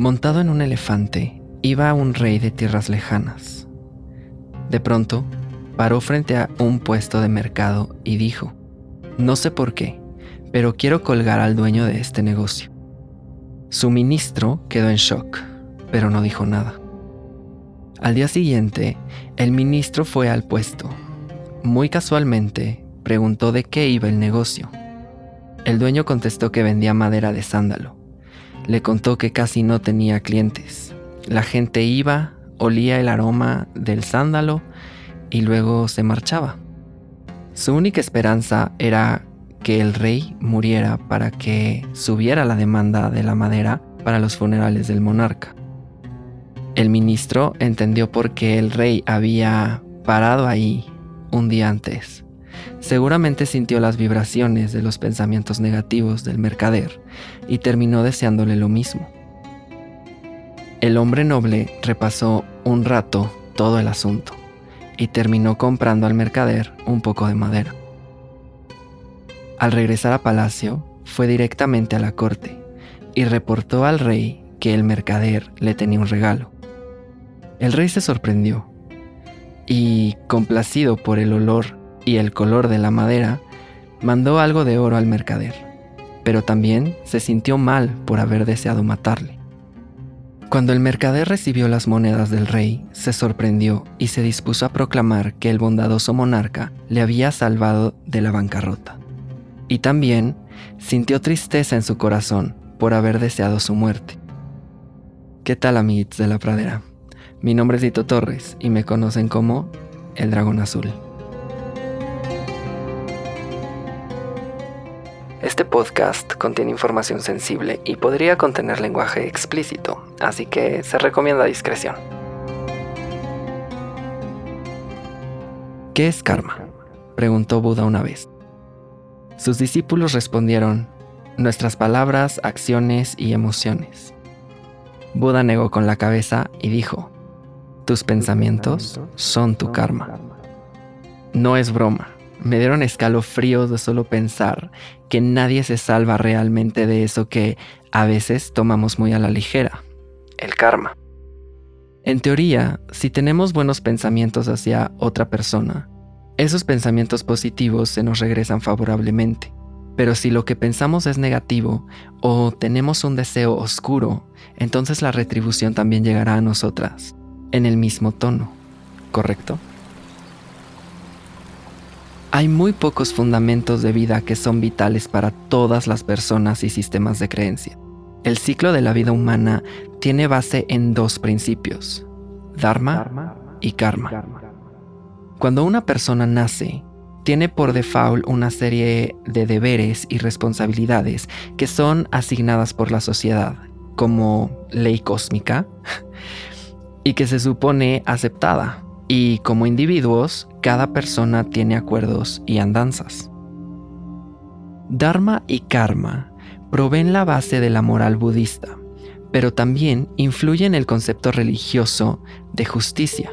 Montado en un elefante, iba un rey de tierras lejanas. De pronto, paró frente a un puesto de mercado y dijo, no sé por qué, pero quiero colgar al dueño de este negocio. Su ministro quedó en shock, pero no dijo nada. Al día siguiente, el ministro fue al puesto. Muy casualmente, preguntó de qué iba el negocio. El dueño contestó que vendía madera de sándalo. Le contó que casi no tenía clientes. La gente iba, olía el aroma del sándalo y luego se marchaba. Su única esperanza era que el rey muriera para que subiera la demanda de la madera para los funerales del monarca. El ministro entendió por qué el rey había parado ahí un día antes Seguramente sintió las vibraciones de los pensamientos negativos del mercader y terminó deseándole lo mismo. El hombre noble repasó un rato todo el asunto y terminó comprando al mercader un poco de madera. Al regresar a palacio, fue directamente a la corte y reportó al rey que el mercader le tenía un regalo. El rey se sorprendió y, complacido por el olor y el color de la madera, mandó algo de oro al mercader, pero también se sintió mal por haber deseado matarle. Cuando el mercader recibió las monedas del rey, se sorprendió y se dispuso a proclamar que el bondadoso monarca le había salvado de la bancarrota. Y también sintió tristeza en su corazón por haber deseado su muerte. ¿Qué tal amigos de la pradera? Mi nombre es Dito Torres y me conocen como el dragón azul. Este podcast contiene información sensible y podría contener lenguaje explícito, así que se recomienda discreción. ¿Qué es karma? preguntó Buda una vez. Sus discípulos respondieron, nuestras palabras, acciones y emociones. Buda negó con la cabeza y dijo, tus pensamientos son tu karma. No es broma, me dieron escalofríos de solo pensar que nadie se salva realmente de eso que a veces tomamos muy a la ligera, el karma. En teoría, si tenemos buenos pensamientos hacia otra persona, esos pensamientos positivos se nos regresan favorablemente. Pero si lo que pensamos es negativo o tenemos un deseo oscuro, entonces la retribución también llegará a nosotras, en el mismo tono, ¿correcto? Hay muy pocos fundamentos de vida que son vitales para todas las personas y sistemas de creencia. El ciclo de la vida humana tiene base en dos principios, Dharma y Karma. Cuando una persona nace, tiene por default una serie de deberes y responsabilidades que son asignadas por la sociedad como ley cósmica y que se supone aceptada y como individuos, cada persona tiene acuerdos y andanzas. Dharma y karma proveen la base de la moral budista, pero también influyen el concepto religioso de justicia.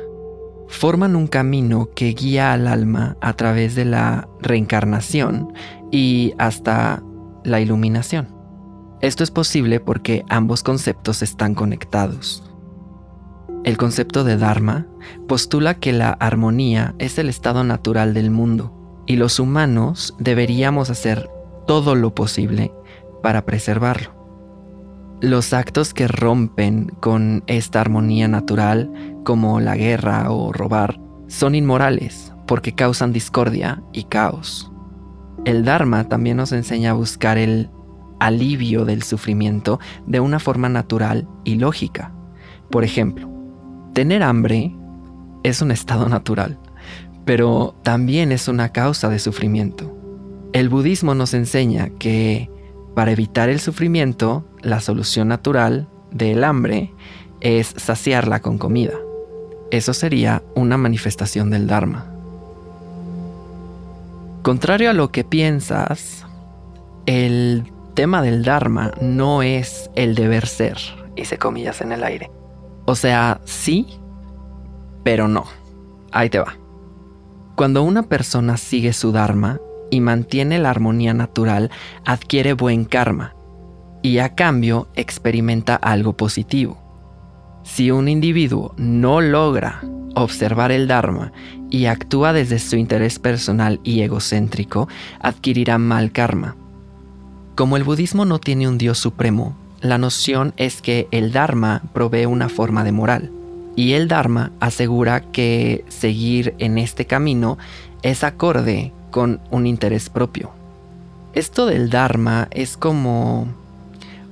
Forman un camino que guía al alma a través de la reencarnación y hasta la iluminación. Esto es posible porque ambos conceptos están conectados. El concepto de Dharma postula que la armonía es el estado natural del mundo y los humanos deberíamos hacer todo lo posible para preservarlo. Los actos que rompen con esta armonía natural, como la guerra o robar, son inmorales porque causan discordia y caos. El Dharma también nos enseña a buscar el alivio del sufrimiento de una forma natural y lógica. Por ejemplo, Tener hambre es un estado natural, pero también es una causa de sufrimiento. El budismo nos enseña que para evitar el sufrimiento, la solución natural del hambre es saciarla con comida. Eso sería una manifestación del Dharma. Contrario a lo que piensas, el tema del Dharma no es el deber ser, hice comillas en el aire. O sea, sí, pero no. Ahí te va. Cuando una persona sigue su Dharma y mantiene la armonía natural, adquiere buen karma y a cambio experimenta algo positivo. Si un individuo no logra observar el Dharma y actúa desde su interés personal y egocéntrico, adquirirá mal karma. Como el budismo no tiene un Dios supremo, la noción es que el Dharma provee una forma de moral, y el Dharma asegura que seguir en este camino es acorde con un interés propio. Esto del Dharma es como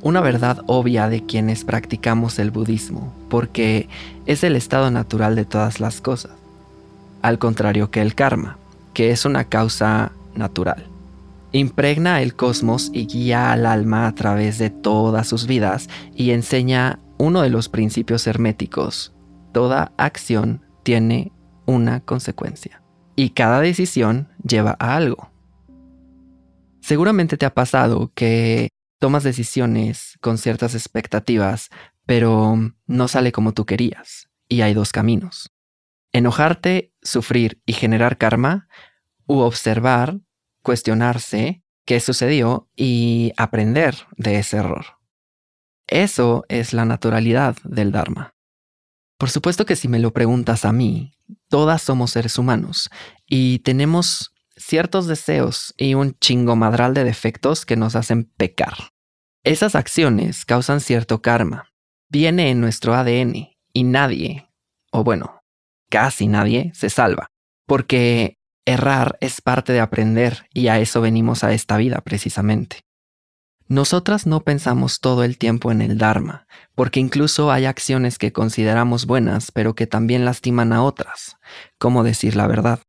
una verdad obvia de quienes practicamos el budismo, porque es el estado natural de todas las cosas, al contrario que el karma, que es una causa natural. Impregna el cosmos y guía al alma a través de todas sus vidas y enseña uno de los principios herméticos. Toda acción tiene una consecuencia y cada decisión lleva a algo. Seguramente te ha pasado que tomas decisiones con ciertas expectativas, pero no sale como tú querías. Y hay dos caminos. Enojarte, sufrir y generar karma, u observar, cuestionarse qué sucedió y aprender de ese error. Eso es la naturalidad del Dharma. Por supuesto que si me lo preguntas a mí, todas somos seres humanos y tenemos ciertos deseos y un chingo madral de defectos que nos hacen pecar. Esas acciones causan cierto karma. Viene en nuestro ADN y nadie, o bueno, casi nadie, se salva. Porque errar es parte de aprender y a eso venimos a esta vida precisamente. Nosotras no pensamos todo el tiempo en el Dharma, porque incluso hay acciones que consideramos buenas pero que también lastiman a otras, como decir la verdad.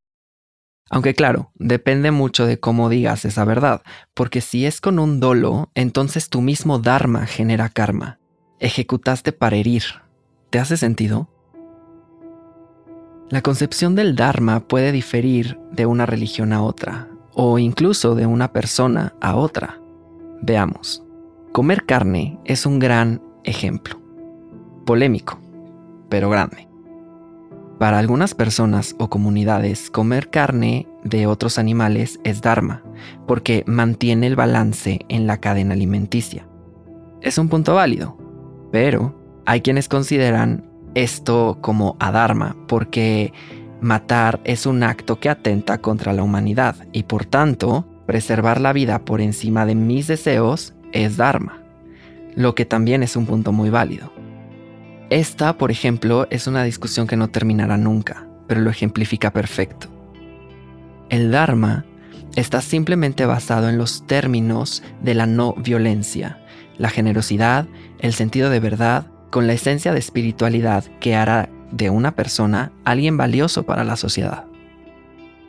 Aunque claro, depende mucho de cómo digas esa verdad, porque si es con un dolo, entonces tu mismo Dharma genera karma. Ejecutaste para herir. ¿Te hace sentido? La concepción del Dharma puede diferir de una religión a otra, o incluso de una persona a otra. Veamos. Comer carne es un gran ejemplo. Polémico, pero grande. Para algunas personas o comunidades, comer carne de otros animales es dharma, porque mantiene el balance en la cadena alimenticia. Es un punto válido, pero hay quienes consideran esto como adharma, porque matar es un acto que atenta contra la humanidad y por tanto, preservar la vida por encima de mis deseos es dharma, lo que también es un punto muy válido. Esta, por ejemplo, es una discusión que no terminará nunca, pero lo ejemplifica perfecto. El Dharma está simplemente basado en los términos de la no violencia, la generosidad, el sentido de verdad, con la esencia de espiritualidad que hará de una persona alguien valioso para la sociedad.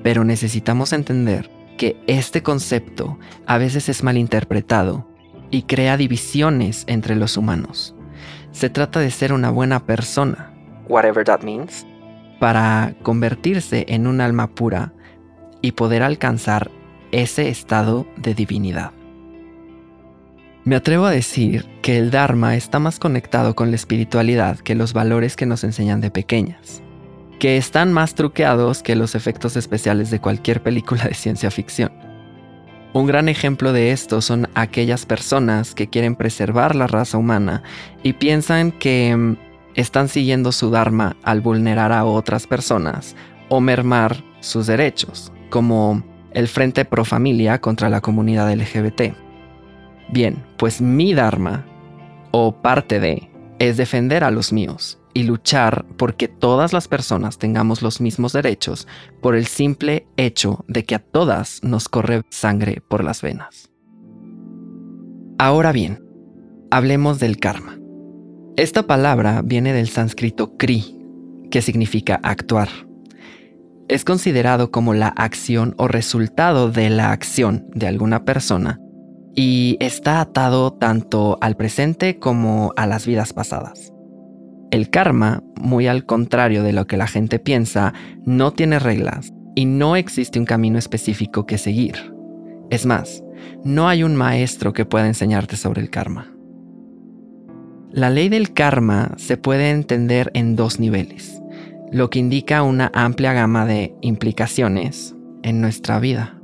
Pero necesitamos entender que este concepto a veces es malinterpretado y crea divisiones entre los humanos. Se trata de ser una buena persona, whatever that means, para convertirse en un alma pura y poder alcanzar ese estado de divinidad. Me atrevo a decir que el Dharma está más conectado con la espiritualidad que los valores que nos enseñan de pequeñas, que están más truqueados que los efectos especiales de cualquier película de ciencia ficción. Un gran ejemplo de esto son aquellas personas que quieren preservar la raza humana y piensan que mm, están siguiendo su Dharma al vulnerar a otras personas o mermar sus derechos, como el Frente Pro Familia contra la comunidad LGBT. Bien, pues mi Dharma, o parte de, es defender a los míos y luchar porque todas las personas tengamos los mismos derechos por el simple hecho de que a todas nos corre sangre por las venas. Ahora bien, hablemos del karma. Esta palabra viene del sánscrito kri, que significa actuar. Es considerado como la acción o resultado de la acción de alguna persona y está atado tanto al presente como a las vidas pasadas. El karma, muy al contrario de lo que la gente piensa, no tiene reglas y no existe un camino específico que seguir. Es más, no hay un maestro que pueda enseñarte sobre el karma. La ley del karma se puede entender en dos niveles, lo que indica una amplia gama de implicaciones en nuestra vida.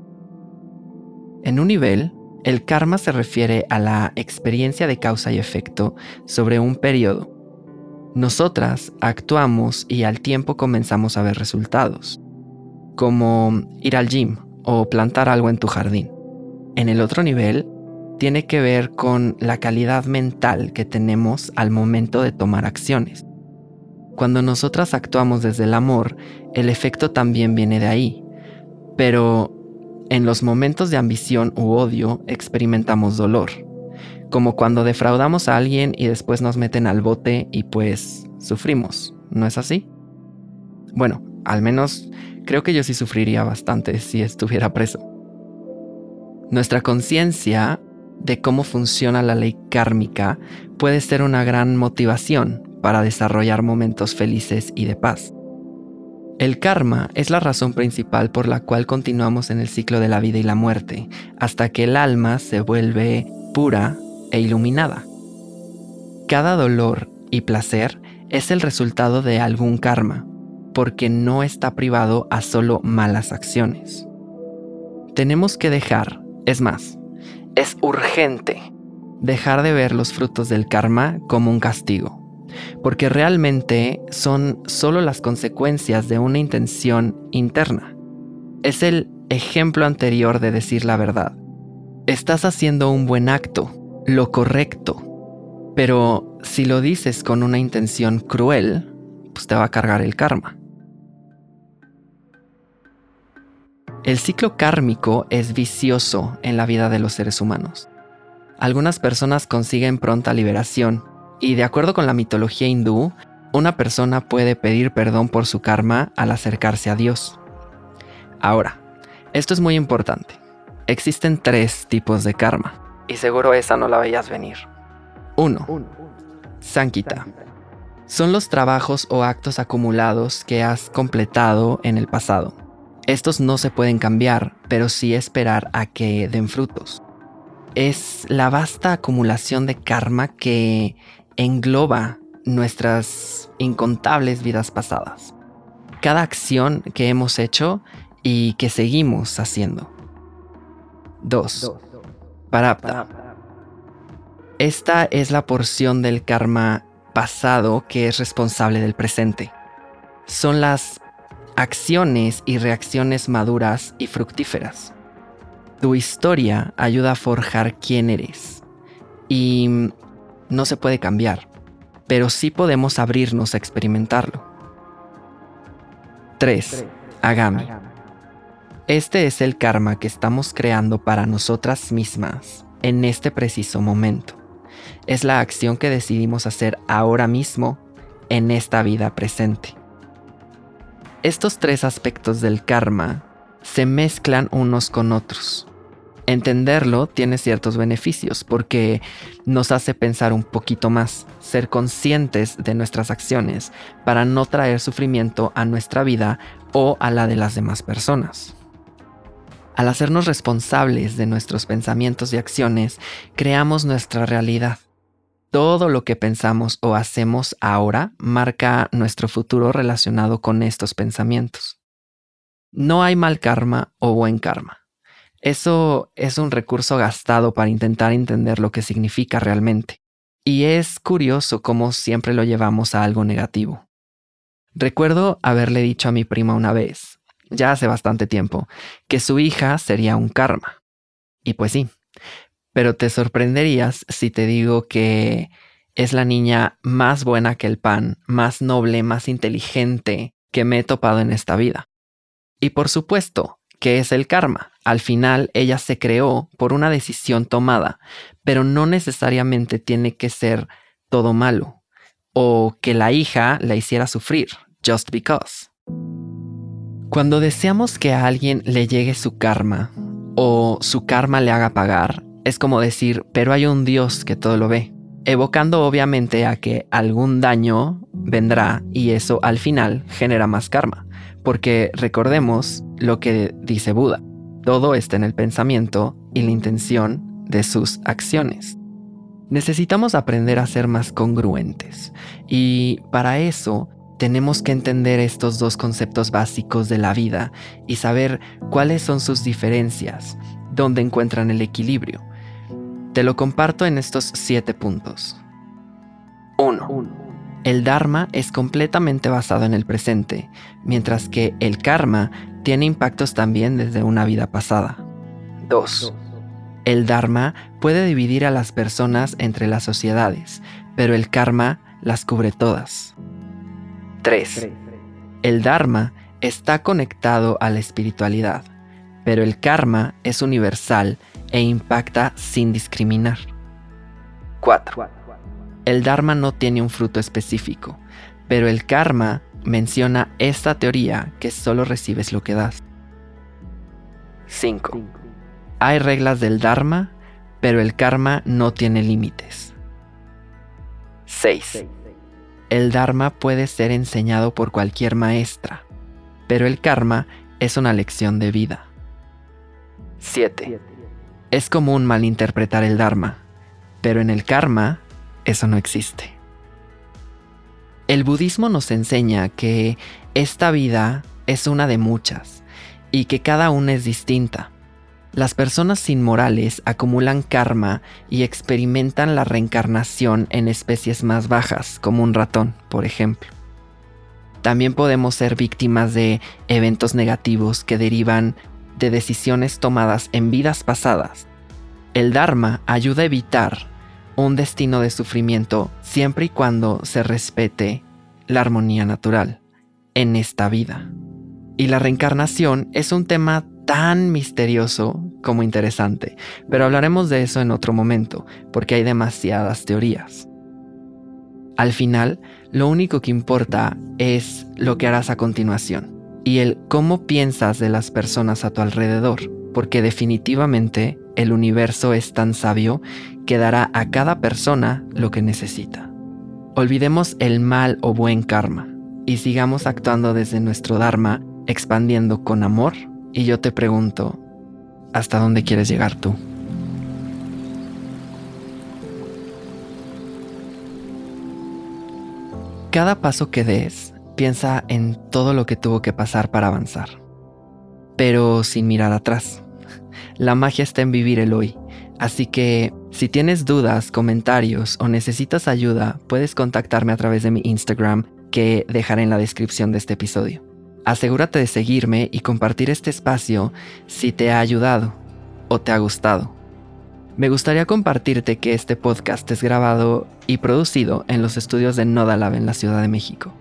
En un nivel, el karma se refiere a la experiencia de causa y efecto sobre un periodo nosotras actuamos y al tiempo comenzamos a ver resultados, como ir al gym o plantar algo en tu jardín. En el otro nivel, tiene que ver con la calidad mental que tenemos al momento de tomar acciones. Cuando nosotras actuamos desde el amor, el efecto también viene de ahí, pero en los momentos de ambición u odio experimentamos dolor como cuando defraudamos a alguien y después nos meten al bote y pues sufrimos, ¿no es así? Bueno, al menos creo que yo sí sufriría bastante si estuviera preso. Nuestra conciencia de cómo funciona la ley kármica puede ser una gran motivación para desarrollar momentos felices y de paz. El karma es la razón principal por la cual continuamos en el ciclo de la vida y la muerte, hasta que el alma se vuelve pura e iluminada. Cada dolor y placer es el resultado de algún karma, porque no está privado a solo malas acciones. Tenemos que dejar, es más, es urgente dejar de ver los frutos del karma como un castigo, porque realmente son solo las consecuencias de una intención interna. Es el ejemplo anterior de decir la verdad. Estás haciendo un buen acto, lo correcto. Pero si lo dices con una intención cruel, pues te va a cargar el karma. El ciclo kármico es vicioso en la vida de los seres humanos. Algunas personas consiguen pronta liberación y de acuerdo con la mitología hindú, una persona puede pedir perdón por su karma al acercarse a Dios. Ahora, esto es muy importante. Existen tres tipos de karma. Y seguro esa no la veías venir. 1. Sankita. Son los trabajos o actos acumulados que has completado en el pasado. Estos no se pueden cambiar, pero sí esperar a que den frutos. Es la vasta acumulación de karma que engloba nuestras incontables vidas pasadas. Cada acción que hemos hecho y que seguimos haciendo. 2. Parapta. Esta es la porción del karma pasado que es responsable del presente. Son las acciones y reacciones maduras y fructíferas. Tu historia ayuda a forjar quién eres. Y no se puede cambiar, pero sí podemos abrirnos a experimentarlo. 3. Agami. Este es el karma que estamos creando para nosotras mismas en este preciso momento. Es la acción que decidimos hacer ahora mismo en esta vida presente. Estos tres aspectos del karma se mezclan unos con otros. Entenderlo tiene ciertos beneficios porque nos hace pensar un poquito más, ser conscientes de nuestras acciones para no traer sufrimiento a nuestra vida o a la de las demás personas. Al hacernos responsables de nuestros pensamientos y acciones, creamos nuestra realidad. Todo lo que pensamos o hacemos ahora marca nuestro futuro relacionado con estos pensamientos. No hay mal karma o buen karma. Eso es un recurso gastado para intentar entender lo que significa realmente. Y es curioso cómo siempre lo llevamos a algo negativo. Recuerdo haberle dicho a mi prima una vez, ya hace bastante tiempo, que su hija sería un karma. Y pues sí, pero te sorprenderías si te digo que es la niña más buena que el pan, más noble, más inteligente que me he topado en esta vida. Y por supuesto, ¿qué es el karma? Al final ella se creó por una decisión tomada, pero no necesariamente tiene que ser todo malo, o que la hija la hiciera sufrir, just because. Cuando deseamos que a alguien le llegue su karma o su karma le haga pagar, es como decir, pero hay un Dios que todo lo ve, evocando obviamente a que algún daño vendrá y eso al final genera más karma, porque recordemos lo que dice Buda, todo está en el pensamiento y la intención de sus acciones. Necesitamos aprender a ser más congruentes y para eso tenemos que entender estos dos conceptos básicos de la vida y saber cuáles son sus diferencias, dónde encuentran el equilibrio. Te lo comparto en estos siete puntos. 1. El Dharma es completamente basado en el presente, mientras que el karma tiene impactos también desde una vida pasada. 2. El Dharma puede dividir a las personas entre las sociedades, pero el karma las cubre todas. 3. El Dharma está conectado a la espiritualidad, pero el karma es universal e impacta sin discriminar. 4. El Dharma no tiene un fruto específico, pero el karma menciona esta teoría que solo recibes lo que das. 5. Hay reglas del Dharma, pero el karma no tiene límites. 6. El Dharma puede ser enseñado por cualquier maestra, pero el karma es una lección de vida. 7. Es común malinterpretar el Dharma, pero en el karma eso no existe. El budismo nos enseña que esta vida es una de muchas y que cada una es distinta. Las personas sin morales acumulan karma y experimentan la reencarnación en especies más bajas, como un ratón, por ejemplo. También podemos ser víctimas de eventos negativos que derivan de decisiones tomadas en vidas pasadas. El Dharma ayuda a evitar un destino de sufrimiento siempre y cuando se respete la armonía natural en esta vida. Y la reencarnación es un tema tan misterioso como interesante, pero hablaremos de eso en otro momento, porque hay demasiadas teorías. Al final, lo único que importa es lo que harás a continuación y el cómo piensas de las personas a tu alrededor, porque definitivamente el universo es tan sabio que dará a cada persona lo que necesita. Olvidemos el mal o buen karma y sigamos actuando desde nuestro Dharma, expandiendo con amor y yo te pregunto, ¿hasta dónde quieres llegar tú? Cada paso que des, piensa en todo lo que tuvo que pasar para avanzar, pero sin mirar atrás. La magia está en vivir el hoy, así que si tienes dudas, comentarios o necesitas ayuda, puedes contactarme a través de mi Instagram que dejaré en la descripción de este episodio. Asegúrate de seguirme y compartir este espacio si te ha ayudado o te ha gustado. Me gustaría compartirte que este podcast es grabado y producido en los estudios de Nodalab en la Ciudad de México.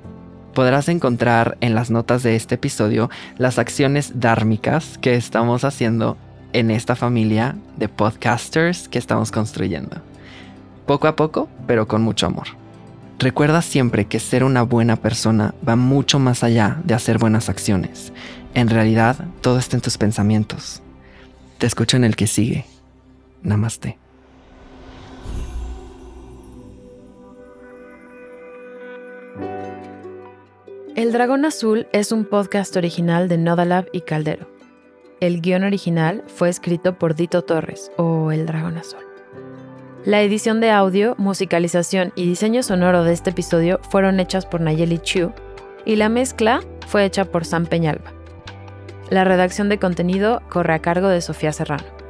Podrás encontrar en las notas de este episodio las acciones dármicas que estamos haciendo en esta familia de podcasters que estamos construyendo. Poco a poco, pero con mucho amor. Recuerda siempre que ser una buena persona va mucho más allá de hacer buenas acciones. En realidad, todo está en tus pensamientos. Te escucho en el que sigue. Namaste. El Dragón Azul es un podcast original de Nodalab y Caldero. El guion original fue escrito por Dito Torres o El Dragón Azul. La edición de audio, musicalización y diseño sonoro de este episodio fueron hechas por Nayeli Chu y la mezcla fue hecha por Sam Peñalba. La redacción de contenido corre a cargo de Sofía Serrano.